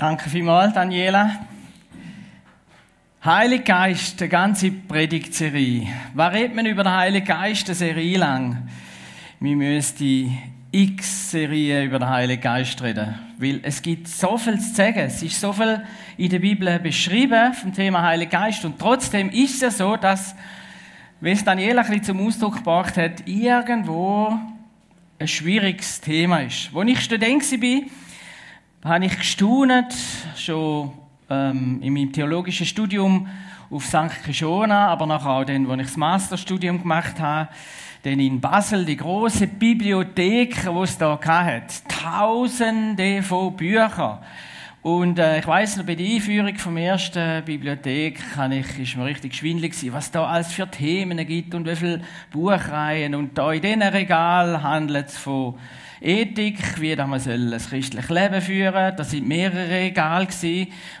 Danke vielmals, Daniela. Heiliger Geist, eine ganze Predigtserie. Was redet man über den Heiligen Geist eine Serie lang? Wir müssen die X-Serie über den Heiligen Geist reden. Weil es gibt so viel zu sagen. Es ist so viel in der Bibel beschrieben vom Thema Heiliger Geist. Und trotzdem ist es ja so, dass, wie es Daniela ein bisschen zum Ausdruck gebracht hat, irgendwo ein schwieriges Thema ist. Als ich Student war, habe ich gestaunt, schon ähm, in meinem theologischen Studium auf St. Kishona, aber nachher auch dann, als ich das Masterstudium gemacht habe, dann in Basel die große Bibliothek, die es da hat. Tausende von Büchern. Und äh, ich weiß noch, bei der Einführung vom ersten Bibliothek kann ich, ist mir richtig schwindelig gewesen, was da alles für Themen gibt und wie viele Buchreihen. Und da in diesen Regal handelt es von Ethik, wie man soll ein christliches Leben führen Da sind mehrere Regale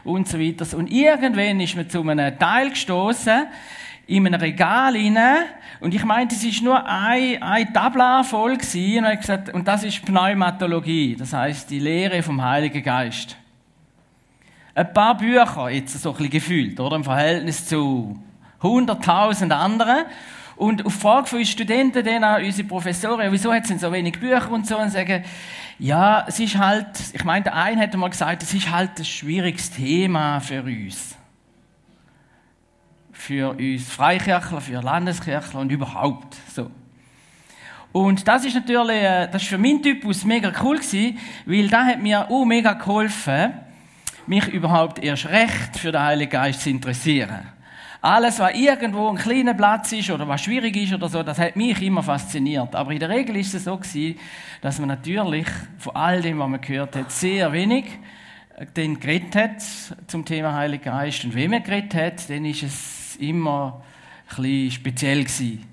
und so weiter. Und irgendwann ist man zu einem Teil gestoßen in einem Regal rein. Und ich meinte, es ist nur ein, ein Tabla voll gewesen. Und, gesagt, und das ist Pneumatologie. Das heißt die Lehre vom Heiligen Geist. Ein paar Bücher, jetzt so ein bisschen gefühlt, oder? Im Verhältnis zu 100.000 anderen. Und auf Frage von uns Studenten, dann auch unsere Professoren, wieso hat es denn so wenig Bücher und so, und sagen, ja, es ist halt, ich meine, der eine hat mal gesagt, es ist halt ein schwieriges Thema für uns. Für uns Freikirchler, für Landeskirchler und überhaupt, so. Und das ist natürlich, äh, das ist für meinen Typus mega cool gewesen, weil da hat mir auch mega geholfen, mich überhaupt erst recht für den Heiligen Geist zu interessieren. Alles, was irgendwo ein kleiner Platz ist oder was schwierig ist oder so, das hat mich immer fasziniert. Aber in der Regel ist es so gewesen, dass man natürlich von all dem, was man gehört hat, sehr wenig äh, den geredet hat zum Thema Heiliger Geist. Und wenn man geredet hat, dann ist es immer ein bisschen speziell gewesen.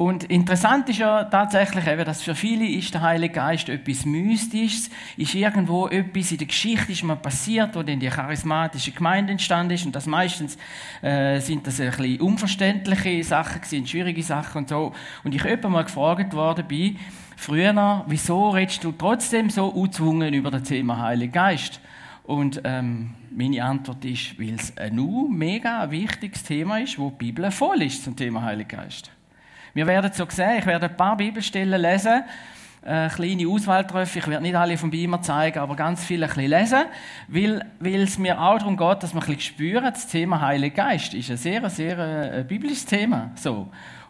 Und interessant ist ja tatsächlich eben, dass für viele ist der Heilige Geist etwas Mystisches, ist irgendwo etwas in der Geschichte ist mal passiert, wo dann die charismatische Gemeinde entstanden ist und das meistens äh, sind das ein bisschen unverständliche Sachen gewesen, schwierige Sachen und so. Und ich öppe mal gefragt worden bin, früher, wieso redest du trotzdem so uzwungen über das Thema Heilige Geist? Und ähm, meine Antwort ist, weil es ein mega wichtiges Thema ist, wo die Bibel voll ist zum Thema Heilige Geist. Wir werden so sehen, ich werde ein paar Bibelstellen lesen, eine kleine Auswahl treffen. Ich werde nicht alle vom Beamer zeigen, aber ganz viele ein bisschen lesen, weil, weil es mir auch darum geht, dass wir ein bisschen spüren, das Thema Heiliger Geist ist ein sehr, sehr äh, biblisches Thema. So.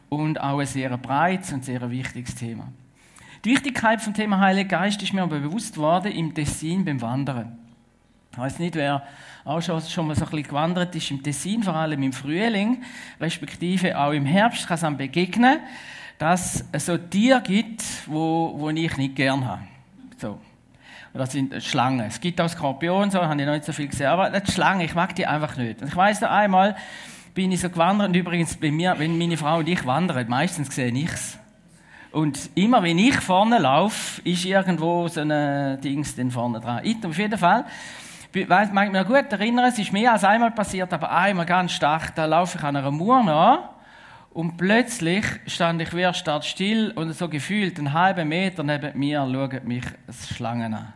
Und auch ein sehr breites und sehr wichtiges Thema. Die Wichtigkeit vom Thema Heiliger Geist ist mir aber bewusst worden im Tessin beim Wandern. Ich weiß nicht, wer auch schon, schon mal so ein bisschen gewandert ist im Tessin, vor allem im Frühling, respektive auch im Herbst, kann es einem begegnen, dass es so Tiere gibt, wo, wo ich nicht gern habe. So. Das sind Schlangen. Es gibt auch Skorpione, so habe ich noch nicht so viel gesehen, aber die Schlangen, ich mag die einfach nicht. Und ich weiß da einmal, bin ich so gewandert und übrigens bei mir, wenn meine Frau und ich wandern, meistens sehe ich es. Und immer wenn ich vorne laufe, ist irgendwo so ein dann vorne dran. Ich, auf jeden Fall ich mag mich gut erinnern, es ist mehr als einmal passiert, aber einmal ganz stark, da laufe ich an einer Mauer nach und plötzlich stand ich wieder start still und so gefühlt einen halben Meter neben mir schauen mich Schlangen an.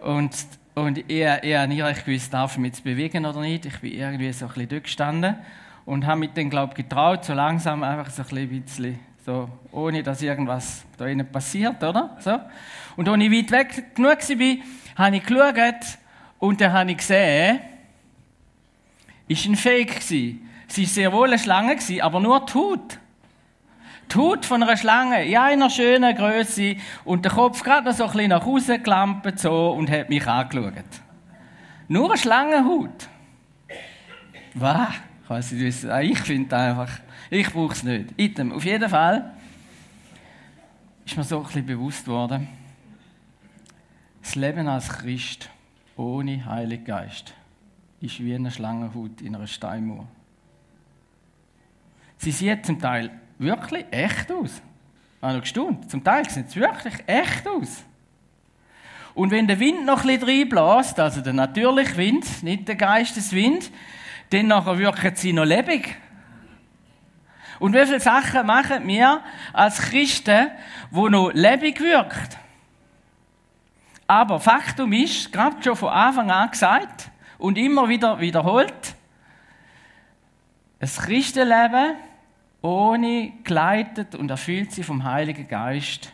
Und, und ich, ich habe nicht recht gewusst, darf ich mich jetzt bewegen oder nicht. Ich bin irgendwie so ein bisschen dort gestanden und habe mich dann, glaube ich, getraut, so langsam einfach so ein bisschen, so, ohne dass irgendwas da innen passiert, oder? So. Und als ich weit weg genug war, habe ich geschaut und dann habe ich gesehen, ist ein Fake gewesen. Sie war sehr wohl eine Schlange, aber nur die Haut. Die Haut von einer Schlange in einer schönen Größe und der Kopf gerade noch so ein bisschen nach außen gelampt so und hat mich angeschaut. Nur eine Schlangenhaut. Was? Ich weiß nicht, ich finde einfach, ich brauche es nicht. Item. Auf jeden Fall ist mir so ein bisschen bewusst worden, das Leben als Christ ohne Heiligen Geist ist wie eine Schlangenhaut in einer Steinmauer. Sie sieht zum Teil wirklich echt aus. Habe noch gestaunt. Zum Teil sieht es wirklich echt aus. Und wenn der Wind noch ein bisschen reinbläst, also der natürliche Wind, nicht der Geisteswind, dann nachher wirken sie noch lebendig. Und wie viele Sachen machen wir als Christen, wo noch lebendig wirkt? Aber Faktum ist, gerade schon von Anfang an gesagt und immer wieder wiederholt, das Christenleben ohne geleitet und erfüllt sie vom Heiligen Geist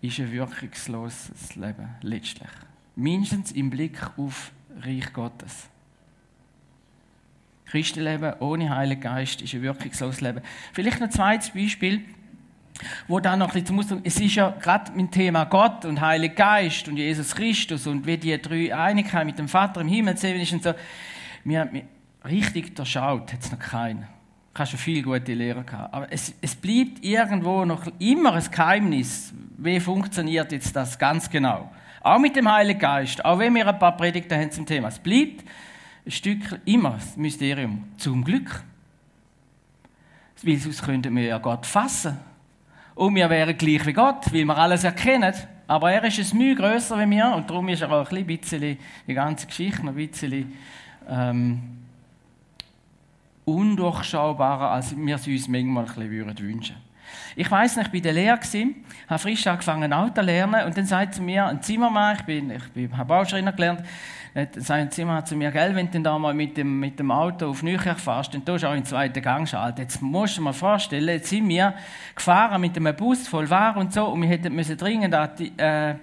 ist ein wirkungsloses Leben, letztlich. Mindestens im Blick auf Reich Gottes. Christenleben ohne Heiligen Geist ist ein wirkungsloses Leben. Vielleicht noch ein zweites Beispiel, wo dann noch ein bisschen zum es ist ja gerade mit dem Thema Gott und Heiliger Geist und Jesus Christus und wie die drei Einigkeit mit dem Vater im Himmel sehen und so. Wir, wir richtig durchschaut hat es noch keinen. Ich habe schon viele gute Lehrer gehabt. Aber es, es bleibt irgendwo noch immer ein Geheimnis. Wie funktioniert jetzt das ganz genau? Auch mit dem Heiligen Geist, auch wenn wir ein paar Predigten haben zum Thema. Es bleibt ein Stück immer das Mysterium. Zum Glück. Weil sonst könnten wir ja Gott fassen. Und wir wären gleich wie Gott, weil wir alles erkennen. Aber er ist ein Mühe grösser wie wir und darum ist er auch ein bisschen, die ganze Geschichte ein bisschen ähm, undurchschaubarer, als wir es uns manchmal ein bisschen wünschen würden. Ich weiß nicht, ich war in der Lehre, habe frisch angefangen Auto zu lernen und dann sagt zu mir ein Zimmermann, ich, bin, ich bin, habe Bauschreiner gelernt, sein Zimmer zu mir, gell, wenn du da mal mit dem, mit dem Auto auf Nürnberg fährst, dann tust du auch in den zweiten Gang schalten. Jetzt musst du dir mal vorstellen, jetzt sind wir gefahren mit einem Bus voll Ware und so und wir hätten müssen dringend an die, äh,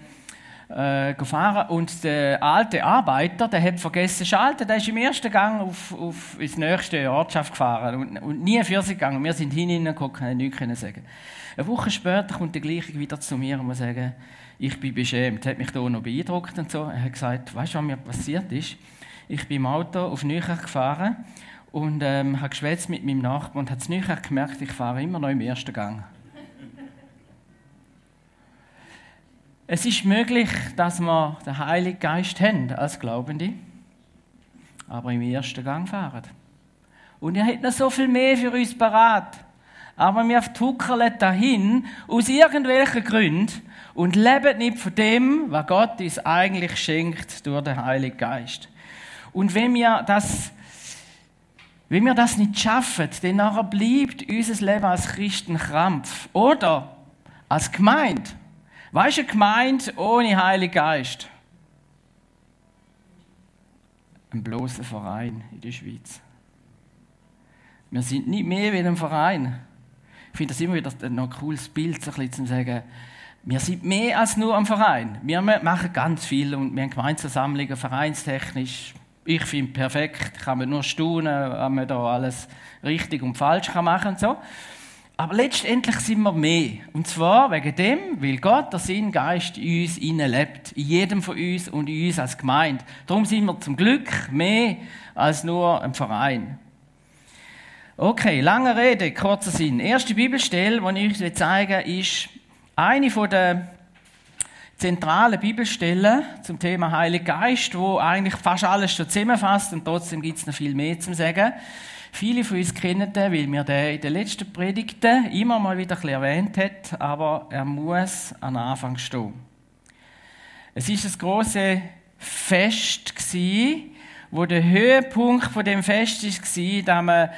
äh, gefahren und der alte Arbeiter, der hat vergessen schalten, der ist im ersten Gang auf, auf ins nächste Ortschaft gefahren und, und nie für sich gegangen. Wir sind hineingekommen, können nichts sagen. Eine Woche später kommt der Gleiche wieder zu mir und muss sagen, ich bin beschämt. Er hat mich da noch beeindruckt und so. Er hat gesagt, weißt du, was mir passiert ist? Ich bin im Auto auf Nücher gefahren und ähm, habe geschwätzt mit meinem Nachbarn und habe es gemerkt, ich fahre immer noch im ersten Gang. Es ist möglich, dass wir den Heiligen Geist haben als Glaubende, aber im ersten Gang fahren. Und er hat noch so viel mehr für uns parat. Aber wir tuckeln dahin aus irgendwelchen Gründen und leben nicht von dem, was Gott uns eigentlich schenkt durch den Heiligen Geist. Und wenn wir das, wenn wir das nicht schaffen, dann bleibt unser Leben als Christen Krampf. Oder als Gemeinde Weißt du, eine Gemeinde ohne Heiligen Geist? Ein bloßer Verein in der Schweiz. Wir sind nicht mehr wie ein Verein. Ich finde das immer wieder ein cooles Bild, so ein zu sagen, wir sind mehr als nur ein Verein. Wir machen ganz viel und wir haben Gemeindeversammlungen, vereinstechnisch. Ich finde perfekt, kann man nur staunen, was man da alles richtig und falsch machen kann so. Aber letztendlich sind wir mehr. Und zwar wegen dem, weil Gott, der Sinngeist, in uns lebt. In jedem von uns und in uns als Gemeinde. Darum sind wir zum Glück mehr als nur ein Verein. Okay, lange Rede, kurzer Sinn. Erste Bibelstelle, die ich euch zeigen will, ist eine der zentralen Bibelstellen zum Thema Heiliger Geist, wo eigentlich fast alles schon zusammenfasst und trotzdem gibt es noch viel mehr zu sagen. Viele von uns kennen den, weil wir den in den letzten Predigten immer mal wieder erwähnt hat, aber er muss an Anfang stehen. Es ist ein große Fest wo der Höhepunkt von dem Fest war, dass man,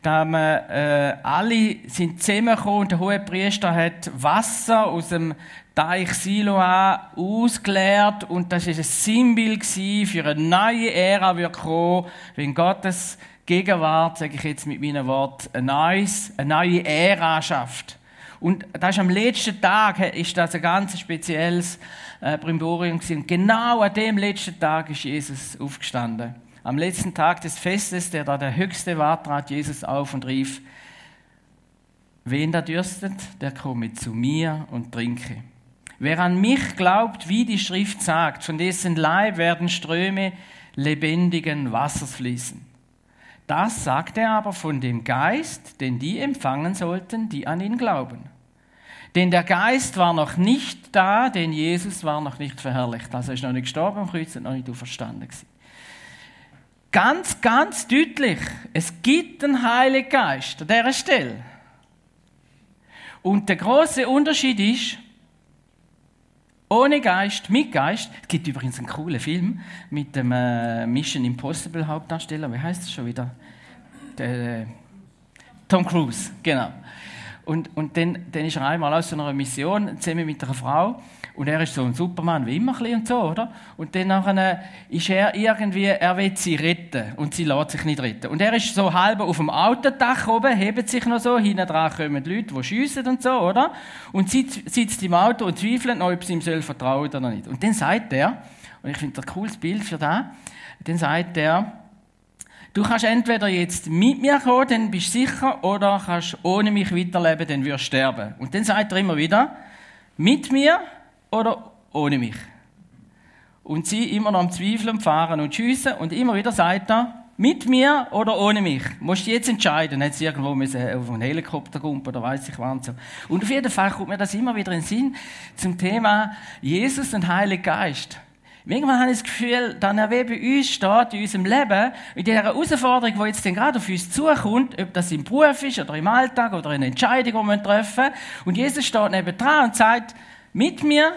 dass man äh, alle sind zusammengekommen und der hohe Priester hat Wasser aus dem Teich Siloa ausgeleert und das ist ein Symbol für eine neue Ära, die kommen, wenn Gottes Gegenwart, sage ich jetzt mit meinen Worten, ein neues, eine neue Ära schafft. Und das ist am letzten Tag ist das ein ganz spezielles äh, Brimborium gewesen. genau an dem letzten Tag ist Jesus aufgestanden. Am letzten Tag des Festes, der da der höchste war, trat Jesus auf und rief, wen da dürstet, der komme zu mir und trinke. Wer an mich glaubt, wie die Schrift sagt, von dessen Leib werden Ströme lebendigen Wassers fließen. Das sagt er aber von dem Geist, den die empfangen sollten, die an ihn glauben. Denn der Geist war noch nicht da, denn Jesus war noch nicht verherrlicht. Also er ist noch nicht gestorben am Kreuz und noch nicht auferstanden gewesen. Ganz, ganz deutlich, es gibt einen Heiligen Geist an dieser Stelle. Und der große Unterschied ist, ohne Geist, mit Geist. Es gibt übrigens einen coolen Film mit dem äh, Mission Impossible Hauptdarsteller. Wie heißt das schon wieder? Der, äh, Tom Cruise, genau. Und, und dann, dann ist er einmal aus so einer Mission zusammen mit einer Frau Und er ist so ein Supermann, wie immer ein und so, oder? Und dann nachher ist er irgendwie, er will sie retten. Und sie lässt sich nicht retten. Und er ist so halb auf dem Autodach oben, hebt sich noch so, hinten dran kommen Leute, die schiessen und so, oder? Und sie sitzt im Auto und zweifelt noch, ob sie ihm soll vertrauen oder nicht. Und dann sagt er, und ich finde das ein cooles Bild für das, dann sagt er, Du kannst entweder jetzt mit mir kommen, dann bist du sicher, oder kannst ohne mich weiterleben, dann wirst du sterben. Und dann sagt er immer wieder, mit mir oder ohne mich. Und sie immer noch am Zweifeln, fahren und schiessen und immer wieder sagt er, mit mir oder ohne mich. Musst du jetzt entscheiden. Hat sie irgendwo auf einen Helikopter gumpen oder weiß ich was. Und auf jeden Fall kommt mir das immer wieder in den Sinn zum Thema Jesus und Heiliger Geist. Irgendwann habe ich das Gefühl, dass er wie bei uns steht, in unserem Leben, in dieser Herausforderung, die jetzt gerade auf uns zukommt, ob das im Beruf ist oder im Alltag oder in Entscheidung, die wir treffen. Und Jesus steht neben dran und sagt, mit mir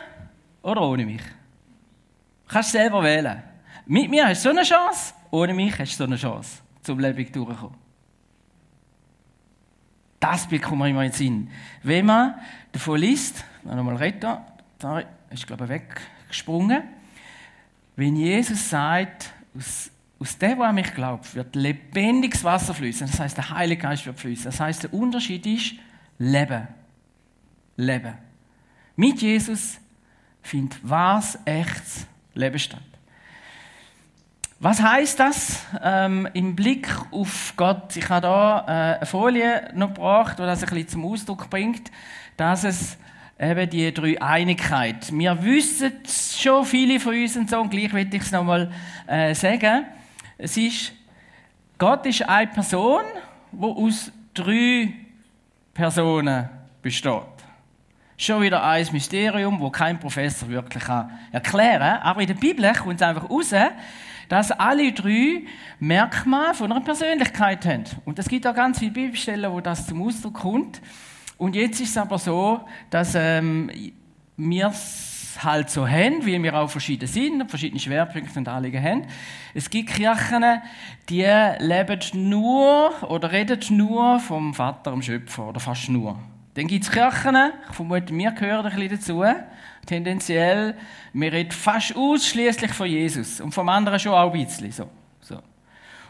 oder ohne mich. Du kannst selber wählen. Mit mir hast du so eine Chance, ohne mich hast du so eine Chance, zum Leben durchzukommen. Das bekommt man immer in den Sinn. Wenn man davon liest, nochmal retten, da ist, glaube ich, weggesprungen. Wenn Jesus sagt, aus, aus dem, was an mich glaubt, wird lebendiges Wasser fließen. Das heißt, der Heilige Geist wird fließen. Das heißt, der Unterschied ist Leben. Leben. Mit Jesus findet was echtes Leben statt. Was heißt das ähm, im Blick auf Gott? Ich habe da äh, eine Folie noch gebracht, die das ein bisschen zum Ausdruck bringt, dass es eben die drei Einigkeit. Wir wissen schon viele von uns und so, und gleich will ich es nochmal äh, sagen. Es ist, Gott ist eine Person, die aus drei Personen besteht. Schon wieder ein Mysterium, wo kein Professor wirklich erklären kann. Aber in der Bibel kommt es einfach raus, dass alle drei Merkmale von einer Persönlichkeit haben. Und es gibt auch ganz viele Bibelstellen, wo das zum Ausdruck kommt. Und jetzt ist es aber so, dass ähm, wir es halt so haben, weil wir auch verschiedene sind, verschiedene Schwerpunkte und Anliegen haben. Es gibt Kirchen, die leben nur oder reden nur vom Vater, dem Schöpfer, oder fast nur. Dann gibt es Kirchen, ich vermute, wir gehören ein bisschen dazu, tendenziell, wir reden fast ausschließlich von Jesus und vom anderen schon auch ein bisschen so.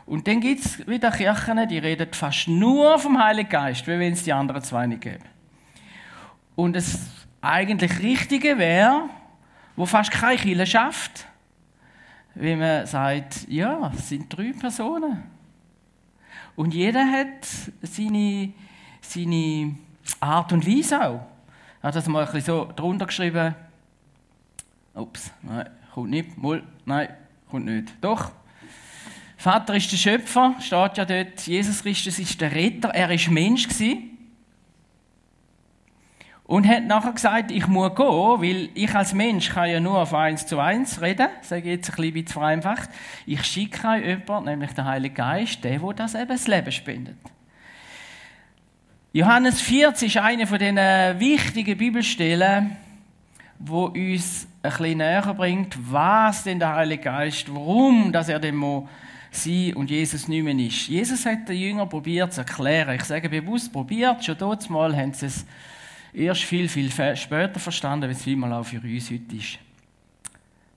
Und dann gibt es wieder Kirchen, die reden fast nur vom Heiligen Geist, wie wenn es die anderen zwei nicht gäbe. Und das eigentlich Richtige wäre, wo fast keine Kirche schafft, wenn man sagt, ja, es sind drei Personen. Und jeder hat seine, seine Art und Weise auch. Ich habe das mal ein bisschen so drunter geschrieben. Ups, nein, kommt nicht. Mal, nein, kommt nicht. Doch, Vater ist der Schöpfer, steht ja dort. Jesus Christus ist der Retter. Er ist Mensch gewesen. Und hat nachher gesagt, ich muss gehen, weil ich als Mensch kann ja nur auf eins zu eins reden. Sage ich jetzt ein bisschen vereinfacht. Ich schicke jemanden, nämlich den Heiligen Geist, der, der das eben das Leben spendet. Johannes 40 ist eine von den wichtigen Bibelstellen, wo uns ein bisschen näher bringt, was denn der Heilige Geist, warum, dass er dem sie und Jesus nicht mehr ist. Jesus hat den Jüngern probiert zu erklären. Ich sage bewusst probiert, schon dort mal haben sie es erst viel, viel später verstanden, wie es vielmal auch für uns heute ist.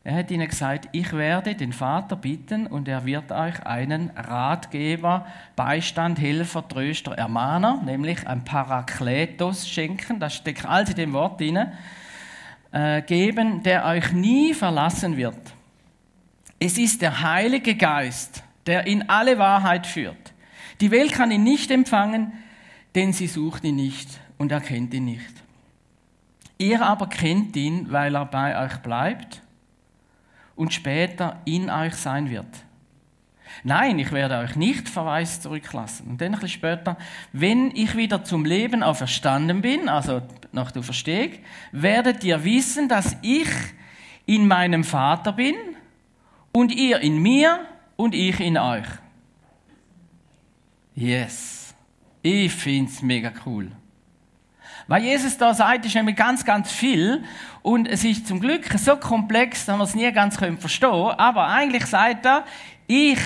Er hat ihnen gesagt, ich werde den Vater bitten und er wird euch einen Ratgeber, Beistand, Helfer, Tröster, Ermahner, nämlich ein Parakletos schenken, das steckt alles in dem Wort drin, äh, geben, der euch nie verlassen wird. Es ist der Heilige Geist, der in alle Wahrheit führt. Die Welt kann ihn nicht empfangen, denn sie sucht ihn nicht und erkennt ihn nicht. Ihr aber kennt ihn, weil er bei euch bleibt und später in euch sein wird. Nein, ich werde euch nicht verweist zurücklassen. Und dann ein bisschen später, wenn ich wieder zum Leben auferstanden bin, also nach der Verstehung, werdet ihr wissen, dass ich in meinem Vater bin und ihr in mir und ich in euch. Yes. Ich finde es mega cool. Weil Jesus da sagt, ist nämlich ganz, ganz viel. Und es ist zum Glück so komplex, dass wir es nie ganz verstehen können. Aber eigentlich sagt er, ich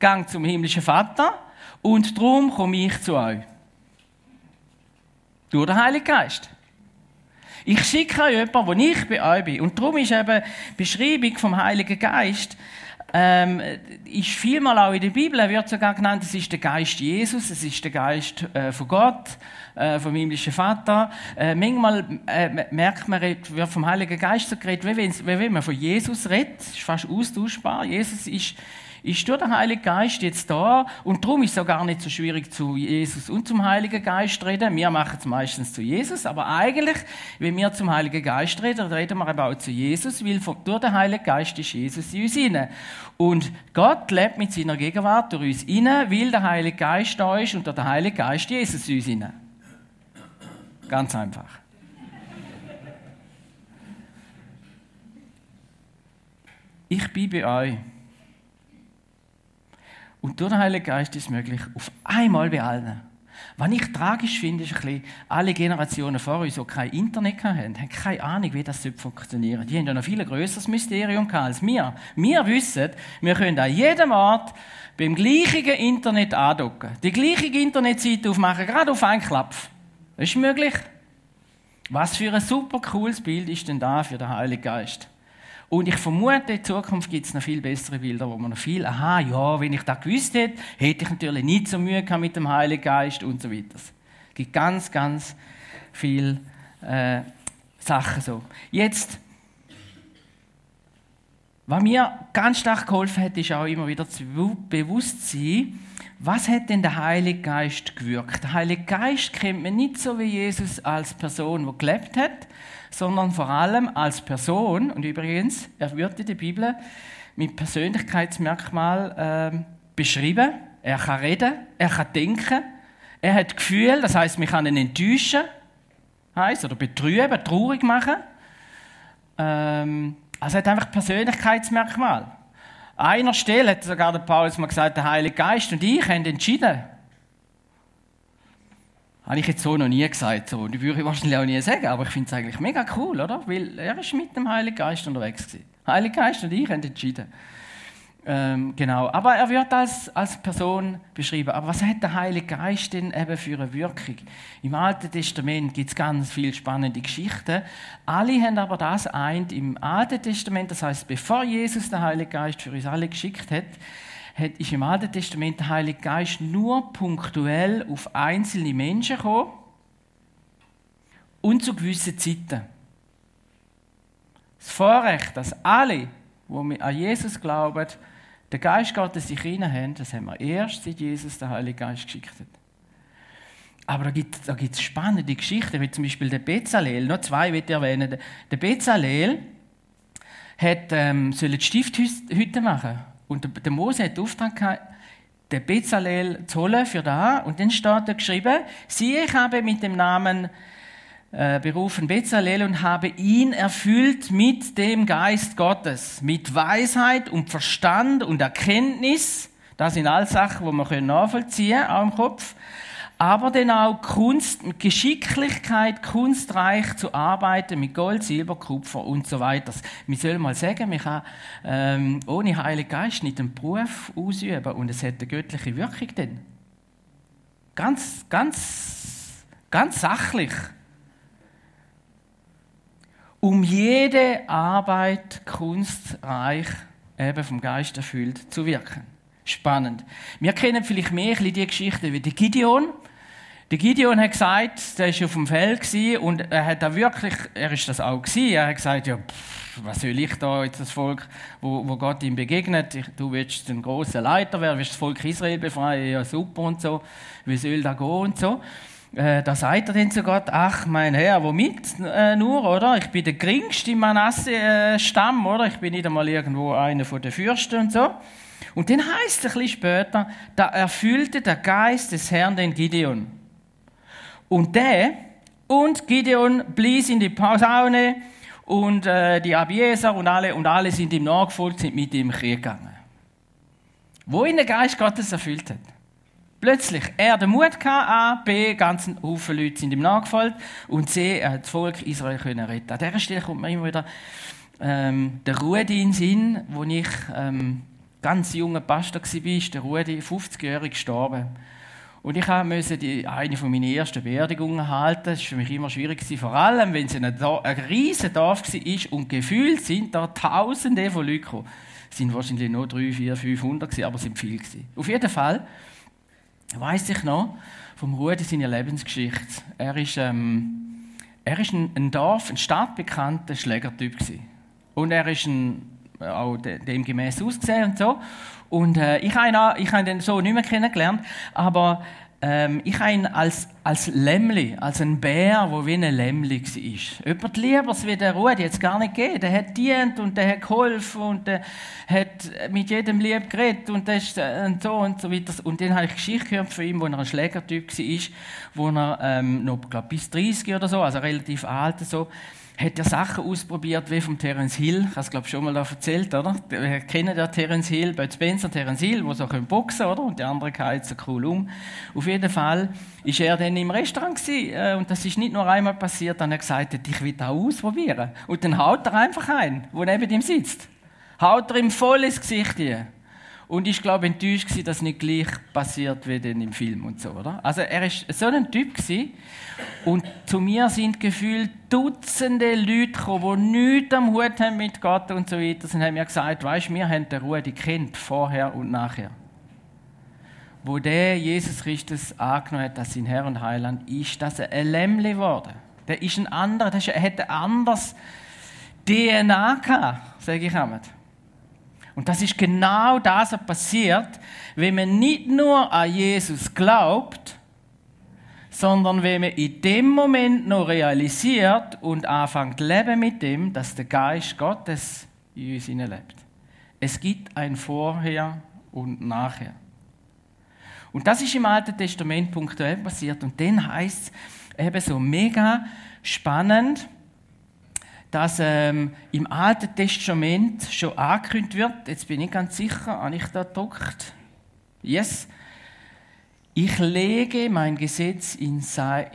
gehe zum himmlischen Vater und darum komme ich zu euch. Durch den Heiligen Geist. Ich schicke euch jemanden, wo ich bei euch bin. Und darum ist eben die Beschreibung vom Heiligen Geist ähm, ist vielmal auch in der Bibel, wird sogar genannt, es ist der Geist Jesus, es ist der Geist äh, von Gott, äh, vom himmlischen Vater. Äh, manchmal äh, merkt man, wird vom Heiligen Geist so geredet, wie wenn, wie wenn man von Jesus redet, ist fast austauschbar. Jesus ist ist durch den Heiligen Geist jetzt da und darum ist es auch gar nicht so schwierig zu Jesus und zum Heiligen Geist reden. Wir machen es meistens zu Jesus, aber eigentlich, wenn wir zum Heiligen Geist reden, reden wir aber auch zu Jesus, weil durch den Heiligen Geist ist Jesus in uns hinein. Und Gott lebt mit seiner Gegenwart durch uns hinein, weil der Heilige Geist da ist und durch den Heiligen Geist Jesus in uns hinein. Ganz einfach. Ich bin bei euch und durch den Heiligen Geist ist es möglich, auf einmal bei allen. Was ich tragisch finde, ist ein bisschen, alle Generationen vor uns, die kein Internet hatten, haben keine Ahnung, wie das funktionieren soll. Die haben ja noch viel größeres Mysterium als wir. Wir wissen, wir können an jedem Ort beim gleichen Internet andocken. Die gleiche Internetseite aufmachen, gerade auf einen Klapp. Das ist möglich. Was für ein super cooles Bild ist denn da für den Heiligen Geist? Und ich vermute, in Zukunft gibt es noch viel bessere Bilder, wo man noch viel, aha, ja, wenn ich das gewusst hätte, hätte ich natürlich nicht so Mühe gehabt mit dem Heiligen Geist und so weiter. Es gibt ganz, ganz viele äh, Sachen so. Jetzt, was mir ganz stark geholfen hat, ist auch immer wieder zu bewusst sein, was hat denn der Heilige Geist gewirkt? Der Heilige Geist kennt man nicht so wie Jesus als Person, die gelebt hat, sondern vor allem als Person. Und übrigens, er wird in der Bibel mit Persönlichkeitsmerkmal äh, beschrieben. Er kann reden, er kann denken, er hat Gefühl, das heißt, man kann ihn enttäuschen, heißt oder betrüben, traurig machen. Ähm, also er hat einfach Persönlichkeitsmerkmal. An einer Stelle hat sogar der Paulus mal gesagt, der Heilige Geist und ich haben entschieden, habe ich jetzt so noch nie gesagt. So. Und würde ich wahrscheinlich auch nie sagen, aber ich finde es eigentlich mega cool, oder? Weil er ist mit dem Heiligen Geist unterwegs gewesen. Heilige Geist und ich haben entschieden. Ähm, genau. Aber er wird als, als Person beschrieben. Aber was hat der Heilige Geist denn eben für eine Wirkung? Im Alten Testament gibt es ganz viele spannende Geschichten. Alle haben aber das eint im Alten Testament, das heißt, bevor Jesus den Heiligen Geist für uns alle geschickt hat, hat, ist im Alten Testament der Heilige Geist nur punktuell auf einzelne Menschen gekommen und zu gewissen Zeiten. Das Vorrecht, dass alle, die an Jesus glauben, den Geist Gottes sich hinein haben, das haben wir erst, seit Jesus den Heiligen Geist geschickt hat. Aber da gibt es da spannende Geschichten, wie zum Beispiel der Bezalel. Noch zwei will ich erwähnen. Der Bezalel hat, ähm, soll Stifthütte machen. Und der Mose hat den Auftrag gehabt, den Bezalel zu holen für da. Und dann steht da geschrieben, siehe, ich habe mit dem Namen äh, berufen Bezalel und habe ihn erfüllt mit dem Geist Gottes, mit Weisheit und Verstand und Erkenntnis. Das sind all Sachen, die man nachvollziehen können, auch im Kopf aber dann auch Kunst, Geschicklichkeit, kunstreich zu arbeiten mit Gold, Silber, Kupfer und so weiter. Wir sollen mal sagen, man kann ähm, ohne Heiligen Geist nicht einen Beruf ausüben und es hat eine göttliche Wirkung dann. Ganz, ganz, ganz sachlich. Um jede Arbeit kunstreich, eben vom Geist erfüllt, zu wirken. Spannend. Wir kennen vielleicht mehr die Geschichte wie die Gideon. Der Gideon hat gesagt, der war auf dem Feld und er hat da wirklich, er ist das auch gewesen, er hat gesagt, ja, pff, was soll ich da jetzt das Volk, wo, wo Gott ihm begegnet, ich, du willst ein großer Leiter werden, willst das Volk Israel befreien, ja super und so, wie soll da gehen und so. Äh, da sagt er dann zu Gott, ach mein Herr, womit äh, nur, oder? Ich bin der geringste Manasse-Stamm, oder? Ich bin nicht einmal irgendwo einer von den Fürsten und so. Und dann heißt es ein bisschen später, da erfüllte der Geist des Herrn den Gideon. Und der und Gideon blies in die Posaune und äh, die Abieser und alle und alle sind ihm nachgefolgt, sind mit ihm Krieg gegangen. Wo ihn der Geist Gottes erfüllt hat. Plötzlich, er den Mut hatte, A, B, ganzen Haufen Leute sind ihm nachgefolgt und C, er hat das Volk Israel können retten. An dieser Stelle kommt mir immer wieder ähm, der Rudi in den Sinn, wo ich ähm, ganz junger Pastor war, ist der Rudi, 50-jährig gestorben. Und ich musste eine von meinen ersten Beerdigungen halten. Das war für mich immer schwierig, vor allem wenn es ein, ein riesiges Dorf war und gefühlt sind da Tausende von Leuten gekommen. Es sind wahrscheinlich nur 3, 4, 500 gewesen, aber es sind viele. Auf jeden Fall weiß ich noch vom Rudi seine Lebensgeschichte. Er ist, ähm, er ist ein, ein Dorf, ein stadtbekannter Schlägertyp gewesen. Und er ist ein, auch dem gemäß ausgesehen und so. Und äh, ich habe ihn, ich habe ihn so nicht mehr kennengelernt, aber ähm, ich habe ihn als, als Lämmli, als ein Bär, der wie ein Lämmli war. Jemand Lieberes wie der Rudi jetzt gar nicht gegeben. Der hat dient und der hat geholfen und der hat mit jedem lieb geredet und, das, äh, und so und so weiter. Und dann habe ich Geschichte gehört von ihm, wo er ein Schlägertyp war, wo er ähm, noch, glaub, bis 30 oder so, also relativ alt so, hat er Sachen ausprobiert, wie vom Terence Hill. Ich habe es, glaube schon mal da erzählt, oder? Wir kennen ja Terence Hill, Bud Spencer, Terence Hill, wo so boxen können, oder? Und die andere geht so cool um. Auf jeden Fall ist er dann im Restaurant gewesen, äh, und das ist nicht nur einmal passiert, dann hat er gesagt, ich will das ausprobieren. Und dann haut er einfach ein, wo neben ihm sitzt. Haut er ihm voll ins Gesicht hier. Und ich glaube enttäuscht gewesen, dass nicht gleich passiert wie denn im Film und so, oder? Also er ist so ein Typ gewesen. Und zu mir sind gefühlt Dutzende Leute gekommen, die nichts am Hut haben mit Gott und so weiter. Und haben mir gesagt, weißt, wir haben den Ruhe kennt vorher und nachher. Wo der Jesus Christus angenommen hat als sein Herr und Heiland, ist das ein Lämmli geworden. Der ist ein anderer, der hat ein anderes DNA gehabt, sage ich einmal. Und das ist genau das, was passiert, wenn man nicht nur an Jesus glaubt, sondern wenn man in dem Moment noch realisiert und anfängt leben mit dem, dass der Geist Gottes in uns lebt. Es gibt ein Vorher und Nachher. Und das ist im Alten Testament punktuell passiert. Und dann heißt es eben so mega spannend, dass ähm, im Alten Testament schon angekündigt wird, jetzt bin ich ganz sicher, habe ich da gedruckt? Yes. Ich lege mein Gesetz in,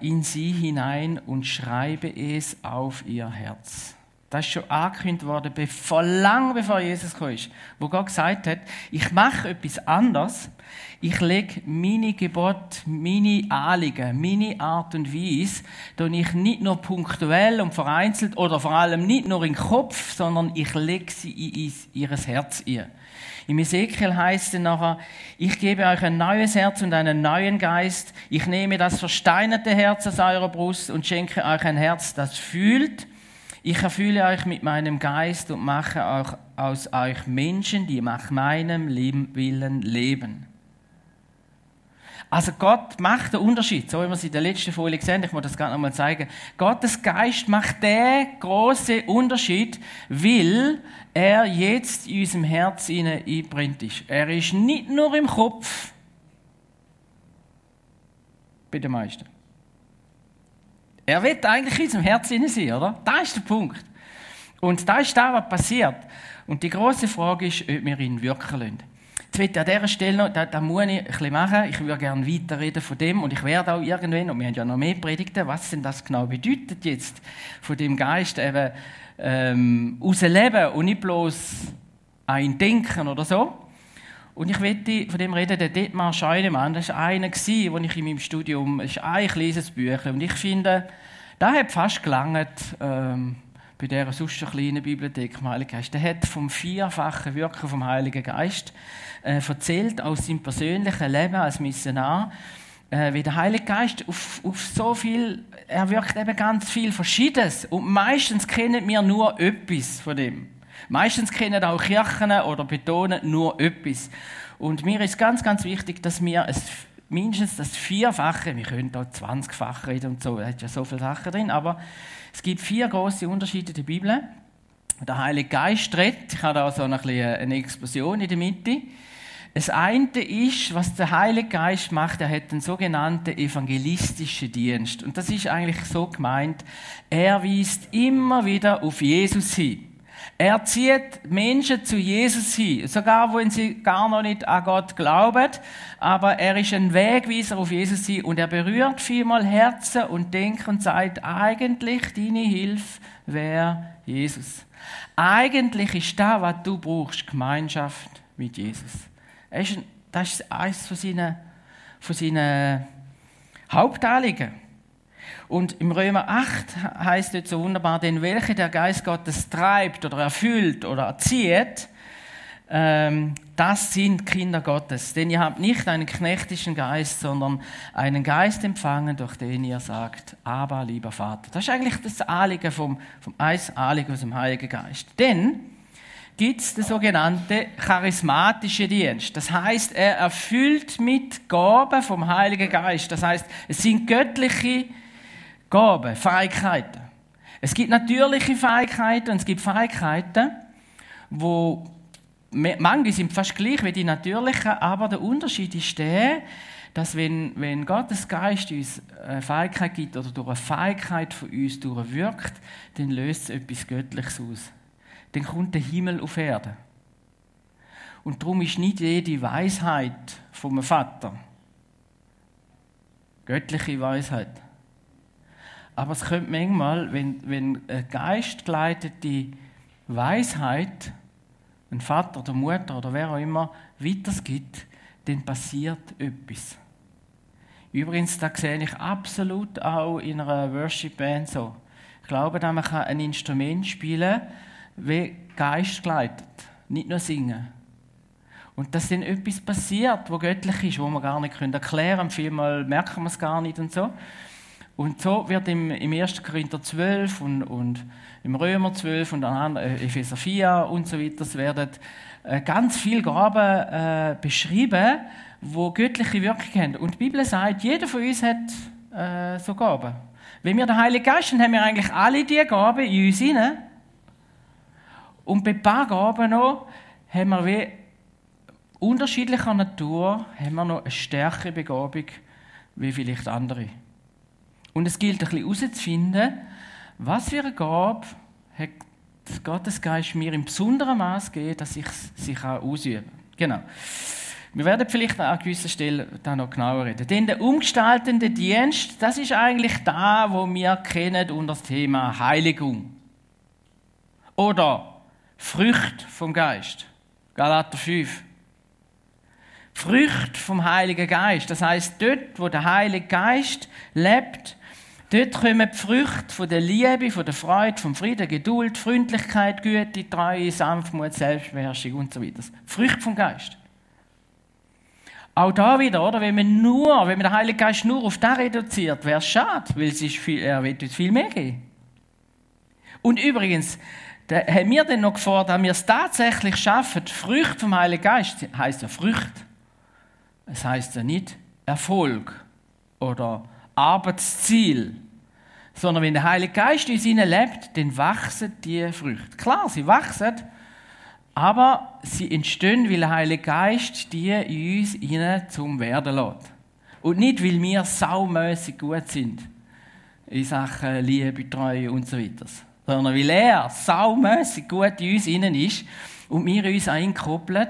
in sie hinein und schreibe es auf ihr Herz. Das ist schon angekündigt worden, bevor, lang bevor Jesus kam, wo Gott gesagt hat, ich mache etwas anderes. Ich lege meine Gebote, meine Anliegen, meine Art und Weise, die ich nicht nur punktuell und vereinzelt oder vor allem nicht nur in den Kopf, sondern ich lege sie in ihr Herz ein. Im Ezekiel heißt es nachher, ich gebe euch ein neues Herz und einen neuen Geist. Ich nehme das versteinerte Herz aus eurer Brust und schenke euch ein Herz, das fühlt ich erfülle euch mit meinem Geist und mache auch aus euch Menschen, die nach meinem Willen leben. Also Gott macht den Unterschied, so wie wir es in der letzten Folie gesehen ich muss das gerade nochmal zeigen. Gottes Geist macht den großen Unterschied, weil er jetzt in unserem Herz einbrennt ist. Er ist nicht nur im Kopf, bei den meisten. Er will eigentlich in unserem Herzen sein, oder? Das ist der Punkt. Und da ist das, was passiert. Und die große Frage ist, ob wir ihn wirken lassen. Jetzt will ich an dieser Stelle noch, da, da muss ich ein bisschen machen. Ich würde gerne weiterreden von dem und ich werde auch irgendwann, und wir haben ja noch mehr Predigten, was denn das genau bedeutet jetzt, von dem Geist eben ähm, ausleben und nicht bloß ein Denken oder so. Und ich möchte von dem reden, der Dietmar Scheunemann, das war einer, den ich in meinem Studium, das ist ein kleines Büchlein. Und ich finde, da hat fast gelangt, ähm, bei dieser sonst so kleinen Bibliothek vom Heiligen Geist. Der hat vom vierfachen Wirken vom Heiligen Geist äh, erzählt, aus seinem persönlichen Leben als Missionar, äh, wie der Heilige Geist auf, auf so viel, er wirkt eben ganz viel Verschiedenes. Und meistens kennen wir nur etwas von dem. Meistens kennen auch Kirchen oder betonen nur etwas. Und mir ist ganz, ganz wichtig, dass wir es mindestens das Vierfache, wir können da 20-fach reden und so, da hat ja so viele Sachen drin, aber es gibt vier große Unterschiede in der Bibel. Der Heilige Geist redet, ich habe da so eine, eine Explosion in der Mitte. Das eine ist, was der Heilige Geist macht, er hat einen sogenannten evangelistischen Dienst. Und das ist eigentlich so gemeint, er weist immer wieder auf Jesus hin. Er zieht Menschen zu Jesus hin, sogar wenn sie gar noch nicht an Gott glauben, aber er ist ein Wegweiser auf Jesus hin und er berührt vielmal Herzen und Denken und sagt, eigentlich deine Hilfe wäre Jesus. Eigentlich ist da, was du brauchst, Gemeinschaft mit Jesus. Das ist eines von seinen von seinen Hauptanliegen. Und im Römer 8 heißt es so wunderbar, denn welche der Geist Gottes treibt oder erfüllt oder erzieht, ähm, das sind Kinder Gottes. Denn ihr habt nicht einen knechtischen Geist, sondern einen Geist empfangen, durch den ihr sagt, aber lieber Vater. Das ist eigentlich das Anliegen vom, vom Eis Anliegen aus dem Heiligen Geist. Denn gibt es den sogenannten charismatischen Dienst. Das heißt, er erfüllt mit Gaben vom Heiligen Geist. Das heißt, es sind göttliche Gaben, Fähigkeiten. Es gibt natürliche Fähigkeiten und es gibt Fähigkeiten, wo manche sind fast gleich wie die natürlichen, aber der Unterschied ist der, dass wenn, wenn Gottes Geist uns eine Fähigkeit gibt oder durch eine Fähigkeit von uns durchwirkt, dann löst es etwas Göttliches aus. Dann kommt der Himmel auf Erde. Und darum ist nicht jede Weisheit vom Vater göttliche Weisheit. Aber es könnte manchmal, wenn, wenn eine geistgeleitete Weisheit ein Vater oder Mutter oder wer auch immer weitergibt, dann passiert etwas. Übrigens, da sehe ich absolut auch in einer Worship-Band so. Ich glaube, dass man ein Instrument spielen kann, wie Geist geleitet, nicht nur singen. Und dass dann etwas passiert, wo göttlich ist, wo wir gar nicht erklären können. Vielmal merken wir es gar nicht und so. Und so wird im, im 1. Korinther 12 und, und im Römer 12 und dann äh, Epheser 4 und so weiter, es werden äh, ganz viele Gaben äh, beschrieben, wo göttliche Wirkung haben. Und die Bibel sagt, jeder von uns hat äh, so Gaben. Wenn wir den Heiligen Geist haben, haben wir eigentlich alle diese Gaben in uns hinein. Und bei ein paar Gaben noch haben wir wie unterschiedlicher Natur haben wir noch eine stärkere Begabung wie vielleicht andere. Und es gilt ein bisschen herauszufinden, was für eine Gabe hat Gottes Geist mir im besonderen Maß gegeben, dass ich sie ausüben kann. Genau. Wir werden vielleicht an gewisser Stelle da noch genauer reden. Denn der umgestaltende Dienst, das ist eigentlich da, wo wir kennen unter das Thema Heiligung. Oder Frucht vom Geist. Galater 5. Frucht vom Heiligen Geist. Das heißt, dort, wo der Heilige Geist lebt, Dort kommen die Früchte von der Liebe, von der Freude, vom Frieden, Geduld, Freundlichkeit, Güte, Treue, Sanftmut, Selbstbeherrschung und so weiter. Früchte vom Geist. Auch da wieder, oder? Wenn man nur, wenn man den Heiligen Geist nur auf das reduziert, wäre es schade, weil es ist viel, er wird uns viel mehr geben. Und übrigens, da haben wir dann noch gefordert, dass wir es tatsächlich schaffen, Früchte vom Heiligen Geist, heißt ja Früchte. Es heißt ja nicht Erfolg oder Arbeitsziel. Sondern wenn der Heilige Geist in ihnen lebt, dann wachsen die Früchte. Klar, sie wachsen, aber sie entstehen, weil der Heilige Geist die in uns ihnen zum Werden lässt. Und nicht, weil wir saumässig gut sind in Sachen Liebe, Treue und so weiter. Sondern weil er saumässig gut in uns innen ist und wir uns einkoppeln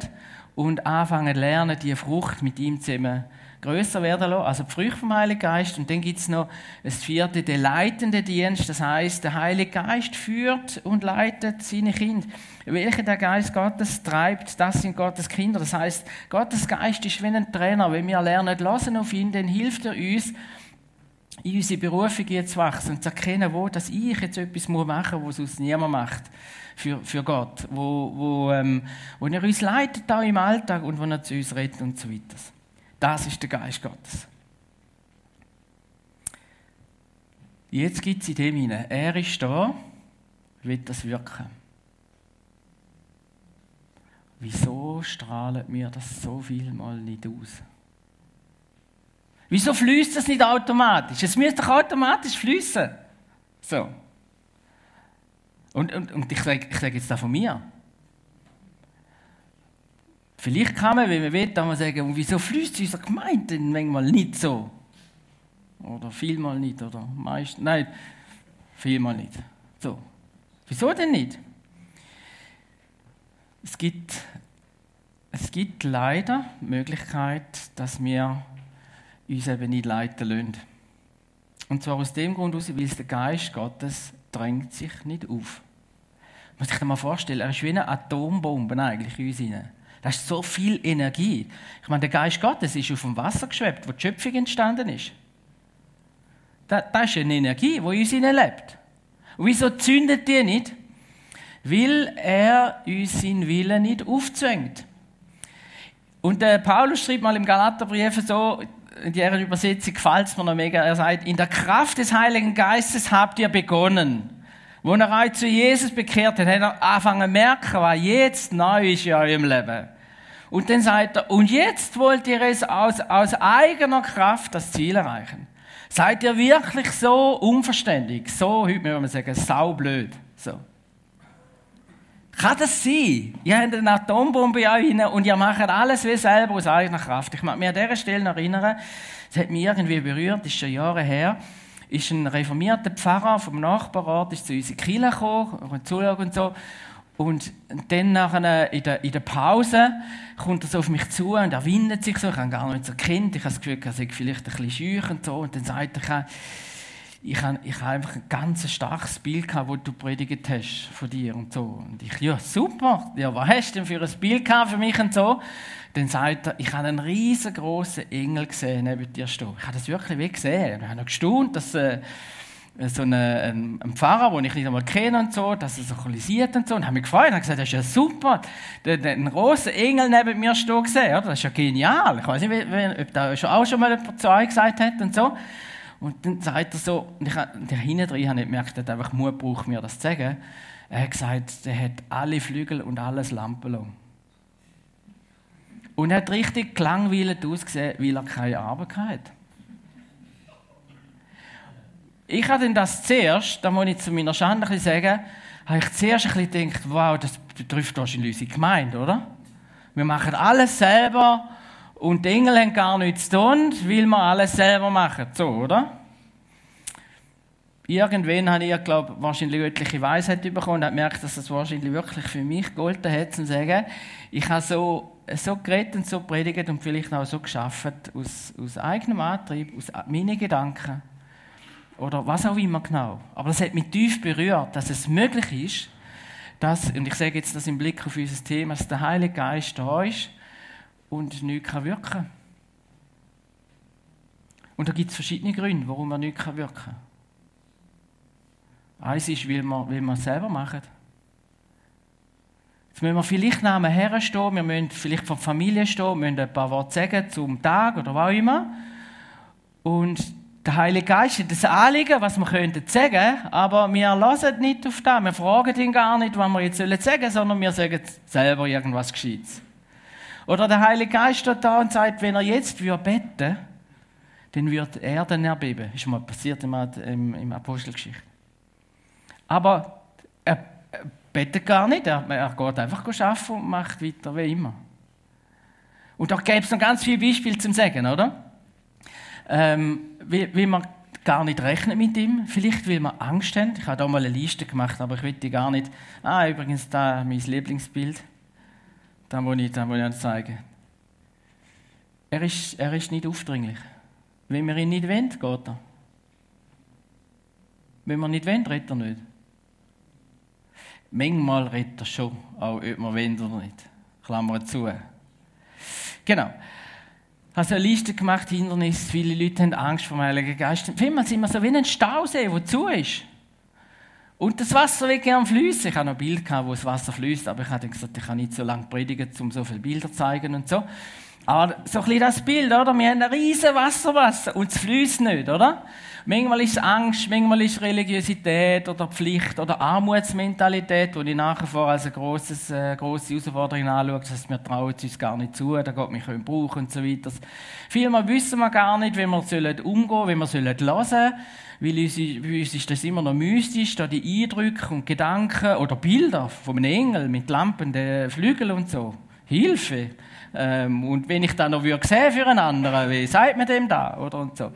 und anfangen lernen, die Frucht mit ihm zusammen größer werden lassen, also die Früchte vom Heiligen Geist. Und dann gibt es noch das vierte, der leitende Dienst. Das heißt, der Heilige Geist führt und leitet seine Kinder. Welche der Geist Gottes treibt, das sind Gottes Kinder. Das heißt, Gottes Geist ist wie ein Trainer. Wenn wir lernen lassen auf ihn, dann hilft er uns, in unsere Berufung jetzt wachsen und zu erkennen, wo dass ich jetzt etwas machen muss, was sonst niemand macht für, für Gott, wo, wo, ähm, wo er uns leitet auch im Alltag und wo er zu uns redet und so weiter. Das ist der Geist Gottes. Jetzt gibt es in dem hinein. Er ist da, wird das wirken. Wieso strahlt mir das so viel mal nicht aus? Wieso fließt das nicht automatisch? Es müsste doch automatisch fließen. So. Und, und, und ich sage ich sag jetzt da von mir. Vielleicht kann man, wenn man will, dann mal sagen, wieso fließt unsere Gemeinde denn manchmal nicht so? Oder vielmal nicht, oder meist, nein, vielmal nicht. So. Wieso denn nicht? Es gibt, es gibt leider die Möglichkeit, dass wir uns eben nicht leiten lassen. Und zwar aus dem Grund, weil der Geist Gottes drängt sich nicht auf. Man muss sich das mal vorstellen, er ist wie eine Atombombe eigentlich in uns hinein. Das ist so viel Energie. Ich meine, der Geist Gottes ist auf dem Wasser geschwebt, wo die Schöpfung entstanden ist. Das, das ist eine Energie, die uns lebt. Wieso zündet die nicht? Weil er uns seinen Willen nicht aufzwängt. Und der Paulus schreibt mal im Galaterbrief so, in deren Übersetzung gefällt es mir noch mega, er sagt, in der Kraft des Heiligen Geistes habt ihr begonnen. Wo er euch zu Jesus bekehrt hat, hat er angefangen zu merken, was jetzt neu ist in eurem Leben. Und dann sagt er, und jetzt wollt ihr es aus, aus eigener Kraft das Ziel erreichen. Seid ihr wirklich so unverständig, so, heute würde man sagen, saublöd, so. Kann das sein? Ihr habt eine Atombombe in euch rein und ihr macht alles wie selber aus eigener Kraft. Ich mag mich an dieser Stelle erinnern, es hat mich irgendwie berührt, das ist schon Jahre her, ist ein reformierter Pfarrer vom Nachbarort ist zu uns in Kiel gekommen, Zulog und so. Und dann nachher in der, in der Pause kommt er so auf mich zu und er windet sich so. Ich habe gar nicht so Kind. Ich habe das Gefühl, er sei vielleicht ein bisschen schüch und so. Und dann sagt er, ich habe, ich habe einfach ein ganz starkes Bild gehabt, das du predigt hast von dir und so. Und ich, ja, super. Ja, was hast du denn für ein Bild gehabt für mich und so? Dann sagt er, ich habe einen riesengroßen Engel gesehen neben dir stehen. Ich habe das wirklich wie gesehen. Ich habe gestaunt, dass äh, so ein, ein, ein, Pfarrer, den ich nicht einmal kenne und so, dass er so sieht und so. Und habe mich gefreut. Und habe gesagt, das ist ja super. Einen großen Engel neben mir stehen gesehen. Oder? Das ist ja genial. Ich weiß nicht, ob da schon auch schon mal jemand zu euch gesagt hat und so. Und dann sagt er so, und ich, der hinten drin habe ich gemerkt, er hat einfach Mut braucht, mir das zu sagen. Er hat gesagt, er hat alle Flügel und alles Lampenlohn. Und er hat richtig gelangweilt ausgesehen, weil er keine Arbeit hatte. Ich habe dann das zuerst, da muss ich zu meiner Schande ein sagen, habe ich zuerst ein bisschen gedacht, wow, das betrifft wahrscheinlich unsere Gemeinde, oder? Wir machen alles selber und die Engel haben gar nichts zu tun, weil wir alles selber machen. So, oder? Irgendwann habe ich, glaube wahrscheinlich göttliche Weisheit bekommen und habe gemerkt, dass das wahrscheinlich wirklich für mich golden hat, zu sagen, ich habe so so geredet und so predigt und vielleicht auch so geschafft aus, aus eigenem Antrieb, aus meinen Gedanken oder was auch immer genau. Aber es hat mich tief berührt, dass es möglich ist, dass, und ich sage jetzt das im Blick auf unser Thema, dass der Heilige Geist da ist und nichts kann wirken Und da gibt es verschiedene Gründe, warum er nichts wirken kann. Eins ist, weil wir, weil wir es selber machen. Jetzt müssen wir vielleicht neben herstehen, wir müssen vielleicht von der Familie stehen, müssen ein paar Worte sagen zum Tag oder was auch immer. Und der Heilige Geist hat das Anliegen, was wir könnten sagen, aber wir lassen nicht auf das. Wir fragen ihn gar nicht, was wir jetzt sagen sollen, sondern wir sagen selber irgendwas Gescheites. Oder der Heilige Geist steht da und sagt, wenn er jetzt beten würde, dann wird er dann erbeben. Das ist mal passiert im, im Apostelgeschichte. Aber er betet gar nicht, er, er geht einfach arbeiten und macht weiter wie immer. Und da gäbe es noch ganz viele Beispiele zum Sagen, oder? Ähm, wie, wie man gar nicht rechnet mit ihm, vielleicht weil man Angst hat. Ich habe da mal eine Liste gemacht, aber ich will die gar nicht. Ah, übrigens, da mein Lieblingsbild. Da muss ich, da muss ich euch zeigen. Er ist, er ist nicht aufdringlich. Wenn wir ihn nicht wollen, geht er. Wenn wir nicht wollen, redet er nicht. Manchmal redet er schon, auch ob man will oder nicht. Klammer zu. Genau. Ich habe eine Liste gemacht, Hindernis. Viele Leute haben Angst vor dem Heiligen Geist. Vielmal sind wir so wie ein Stausee, der zu ist. Und das Wasser will gerne fließen. Ich habe noch ein Bild gehabt, wo das Wasser fließt, aber ich habe gesagt, ich kann nicht so lange predigen, um so viele Bilder zu zeigen und so. Aber so ein bisschen das Bild, oder? Wir haben ein riesen Wasserwasser und es fließt nicht, oder? Manchmal ist es Angst, manchmal ist es Religiosität oder Pflicht oder Armutsmentalität, die ich nachher vor als eine grosse, äh, grosse Herausforderung anschaue. Das heißt, wir trauen es uns gar nicht zu, da Gott mich brauchen und so weiter. Vielmal wissen wir gar nicht, wie wir sollen umgehen, wie wir sollen hören weil uns, bei uns ist das immer noch mystisch, da die Eindrücke und Gedanken oder Bilder von einem Engel mit Lampen, den Flügeln und so. Hilfe! Ähm, und wenn ich dann noch würde sehen für einen anderen, wie sagt man dem da? Oder und so.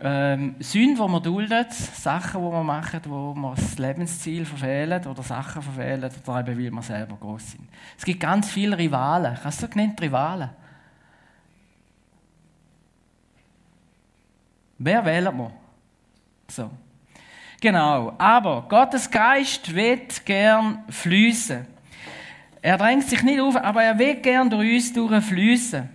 Ähm, Sünden, die man duldet, Sachen, die man macht, wo man das Lebensziel verfehlen oder Sachen verfehlen, oder eben weil man selber groß sind. Es gibt ganz viele Rivalen. Hast du genannt Rivalen? Wer wählt man? So. Genau. Aber Gottes Geist wird gern fließen. Er drängt sich nicht auf, aber er will gern durch uns durchfließen.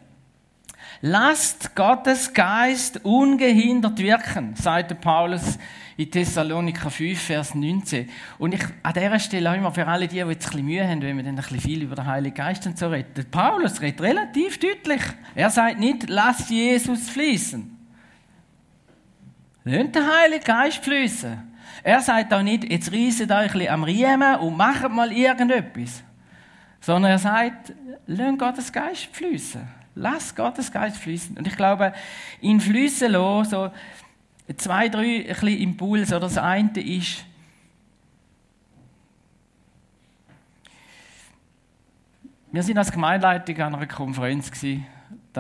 Lasst Gottes Geist ungehindert wirken, sagte Paulus in Thessaloniker 5, Vers 19. Und ich an dieser Stelle auch immer für alle die, die jetzt ein bisschen Mühe haben, wenn wir dann ein bisschen viel über den Heiligen Geist und so reden. Paulus redet relativ deutlich. Er sagt nicht, lass Jesus fließen. Lasst den Heiligen Geist fließen. Er sagt auch nicht, jetzt reiset euch ein am Riemen und macht mal irgendetwas. Sondern er sagt, lasst Gottes Geist fließen. Lass Gottes Geist fließen. Und ich glaube, in Flüssen lassen, so zwei, drei Impulse. Oder das eine ist, wir sind als Gemeindeleitung an einer Konferenz gewesen,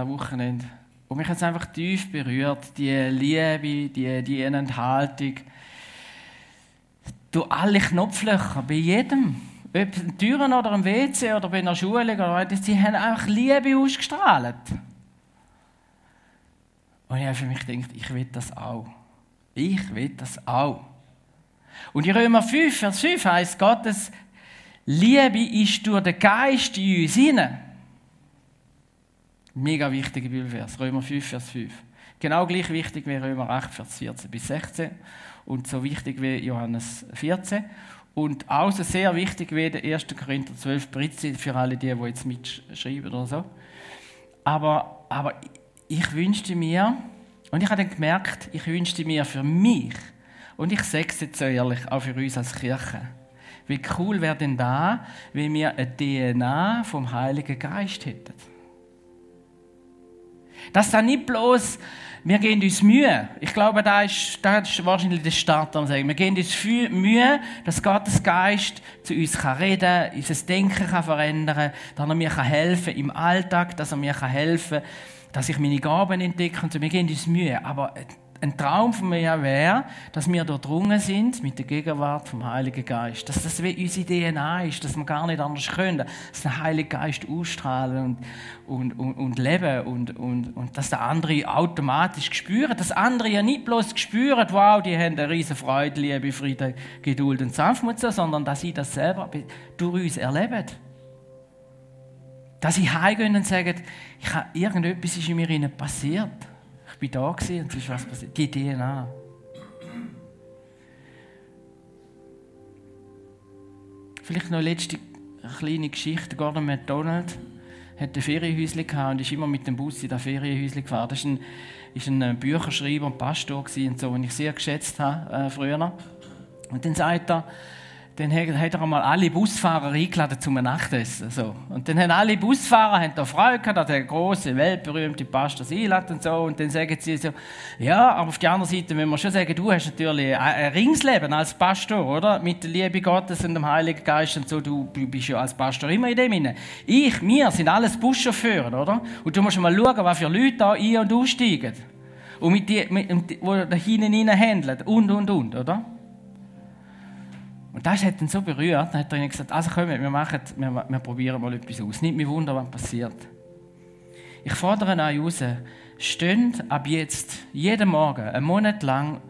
Wochenende. Und mich hat es einfach tief berührt, die Liebe, die, die Enthaltung. Du alle Knopflöcher, bei jedem. Ob in Türen oder im WC oder bei einer Schule, oder, sie haben einfach Liebe ausgestrahlt. Und ich habe für mich gedacht, ich will das auch. Ich will das auch. Und in Römer 5, Vers 5 heißt Gottes Liebe ist durch den Geist in uns hinein. Mega wichtiger Bibelvers, Römer 5, Vers 5. Genau gleich wichtig wie Römer 8, Vers 14 bis 16 und so wichtig wie Johannes 14 und auch so sehr wichtig wie der 1. Korinther 12 Britze für alle die, die jetzt mitschreiben oder so. Aber, aber ich wünschte mir, und ich habe dann gemerkt, ich wünschte mir für mich, und ich sage es jetzt so ehrlich, auch für uns als Kirche, wie cool wäre denn da, wenn wir eine DNA vom Heiligen Geist hätten. Dass da nicht bloß, wir geben uns Mühe. Ich glaube, da ist, da ist wahrscheinlich der Start am Sagen. Wir geben uns Mühe, dass Gottes Geist zu uns kann reden, unser Denken kann verändern, dass er mir helfen kann im Alltag, dass er mir helfen kann, dass ich meine Gaben entdecke. Wir geben uns Mühe. Aber ein Traum von mir wäre, dass wir durchdrungen sind mit der Gegenwart vom Heiligen Geist. Dass das wie unsere DNA ist, dass wir gar nicht anders können. Dass der Heilige Geist ausstrahlen und, und, und, und leben und, und, und dass der andere automatisch spüren. Dass andere ja nicht bloß spüren, wow, die haben eine riesen Freude, Liebe, Frieden, Geduld und Sanftmut, sondern dass sie das selber durch uns erleben. Dass sie heimgehen und sagen, ich habe, irgendetwas ist in mir passiert. Ich bin da gewesen und es ist was passiert. Die DNA. Vielleicht noch eine letzte kleine Geschichte. Gordon McDonald hat ein Ferienhäuschen gehabt und ist immer mit dem Bus in das Ferienhäuschen gefahren. Das ist ein, ein äh, Bücherschreiber und Pastor und so, den ich sehr geschätzt habe äh, früher. Und dann sagt er, dann hat er einmal alle Busfahrer eingeladen zum Nachtessen. So. Und dann haben alle Busfahrer haben da Freude gehabt, der große, weltberühmte Pastor einladen und so. Und dann sagen sie so, ja, aber auf der anderen Seite müssen wir schon sagen, du hast natürlich ein Ringsleben als Pastor, oder? Mit der Liebe Gottes und dem Heiligen Geist und so. Du bist ja als Pastor immer in dem inne. Ich, wir sind alles Buschauffeure, oder? Und du musst mal schauen, was für Leute da ein- und aussteigen. Und mit die, mit, die da hinten handeln. Und, und, und, oder? Und das hat ihn so berührt, dann hat er ihnen gesagt, also komm, wir, machen, wir, wir probieren mal etwas aus. Nicht mehr wundern, was passiert. Ich fordere euch raus, steht ab jetzt jeden Morgen, einen Monat lang,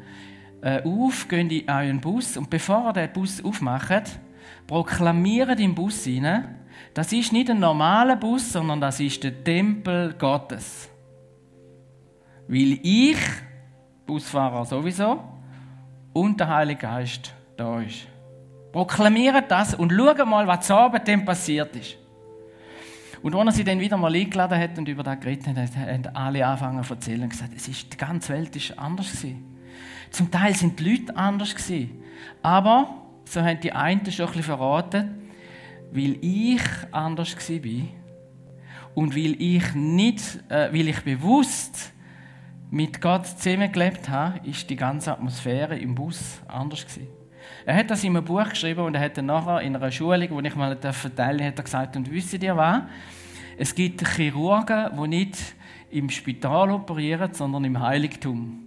äh, auf, geht in euren Bus und bevor ihr den Bus aufmacht, proklamiert im Bus hinein, das ist nicht ein normaler Bus, sondern das ist der Tempel Gottes. Weil ich, Busfahrer sowieso, und der Heilige Geist da ist. Proklamiert das und schaut mal, was zu Abend dem passiert ist. Und als er sie dann wieder mal eingeladen hat und über das geredet hat, haben alle angefangen zu erzählen und gesagt, es ist, die ganze Welt ist anders gewesen. Zum Teil sind die Leute anders gewesen. Aber, so haben die einen schon ein bisschen verraten, weil ich anders war und weil ich nicht, äh, weil ich bewusst mit Gott zusammengelebt habe, ist die ganze Atmosphäre im Bus anders gewesen. Er hat das in einem Buch geschrieben und er hat dann nachher in einer Schulung, wo ich mal verteilen hat er gesagt, und wisst ihr was? Es gibt Chirurgen, die nicht im Spital operieren, sondern im Heiligtum.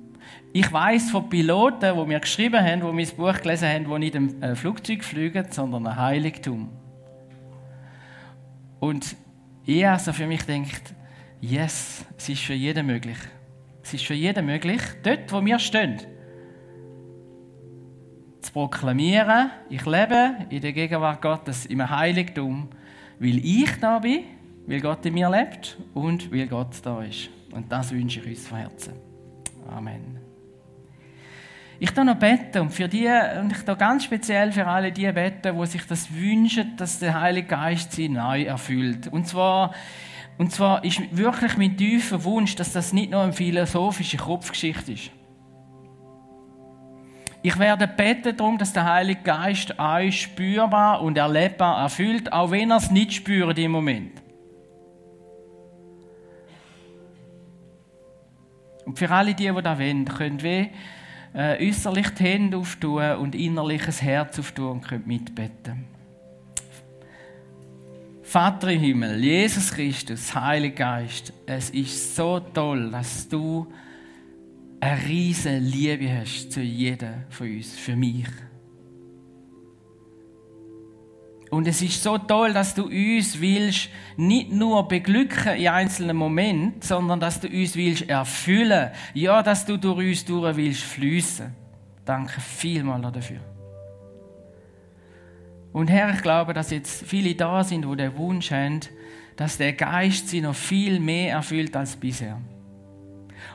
Ich weiß von Piloten, die mir geschrieben haben, die mein Buch gelesen haben, die nicht im äh, Flugzeug fliegen, sondern ein Heiligtum. Und ich also für mich denkt, yes, es ist für jeden möglich. Es ist für jeden möglich, dort, wo wir stehen, proklamieren, ich lebe in der Gegenwart Gottes, im Heiligtum, weil ich da bin, weil Gott in mir lebt und weil Gott da ist. Und das wünsche ich uns von Herzen. Amen. Ich da noch beten und für die, und ich da ganz speziell für alle die beten, wo sich das wünschen, dass der Heilige Geist sie neu erfüllt. Und zwar, und zwar ist wirklich mein tiefer Wunsch, dass das nicht nur eine philosophische Kopfgeschichte ist. Ich werde beten darum, dass der Heilige Geist euch spürbar und erlebbar erfüllt, auch wenn er es nicht spürt im Moment. Und für alle die, die da wollen, könnt wir äh, äußerlich die Hände auftun und innerlich ein Herz auftun und könnt mitbeten. Vater im Himmel, Jesus Christus, Heiliger Geist, es ist so toll, dass du eine riesige Liebe hast zu jedem von uns, für mich. Und es ist so toll, dass du uns willst nicht nur beglücken in einzelnen Momenten, sondern dass du uns willst erfüllen. Ja, dass du durch uns durch willst fließen. Danke vielmals dafür. Und Herr, ich glaube, dass jetzt viele da sind, wo der Wunsch haben, dass der Geist sie noch viel mehr erfüllt als bisher.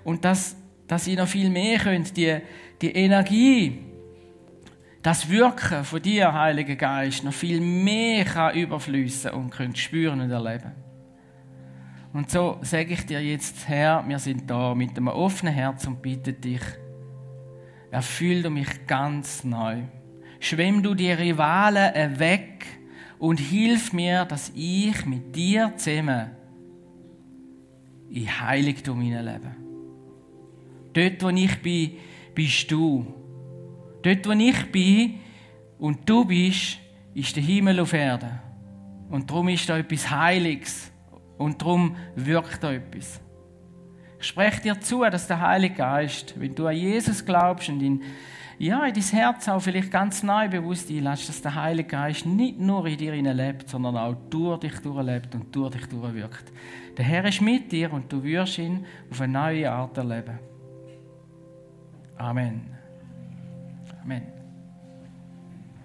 Und dass, dass sie noch viel mehr können, die, die Energie, das Wirken von dir, Heiliger Geist, noch viel mehr kann überfließen und könnt spüren und erleben. Und so sage ich dir jetzt, Herr, wir sind da mit einem offenen Herz und bitten dich, erfüll du mich ganz neu. Schwemm du die Rivalen weg und hilf mir, dass ich mit dir zusammen in Heiligtum hineinlebe. Dort, wo ich bin, bist du. Dort, wo ich bin und du bist, ist der Himmel auf Erden. Und darum ist da etwas Heiliges. Und darum wirkt da etwas. Ich spreche dir zu, dass der Heilige Geist, wenn du an Jesus glaubst und in, ja, in dein Herz auch vielleicht ganz neu bewusst einlässt, dass der Heilige Geist nicht nur in dir lebt, sondern auch durch dich durchlebt und durch dich durchwirkt. Der Herr ist mit dir und du wirst ihn auf eine neue Art erleben. Amen. Amen.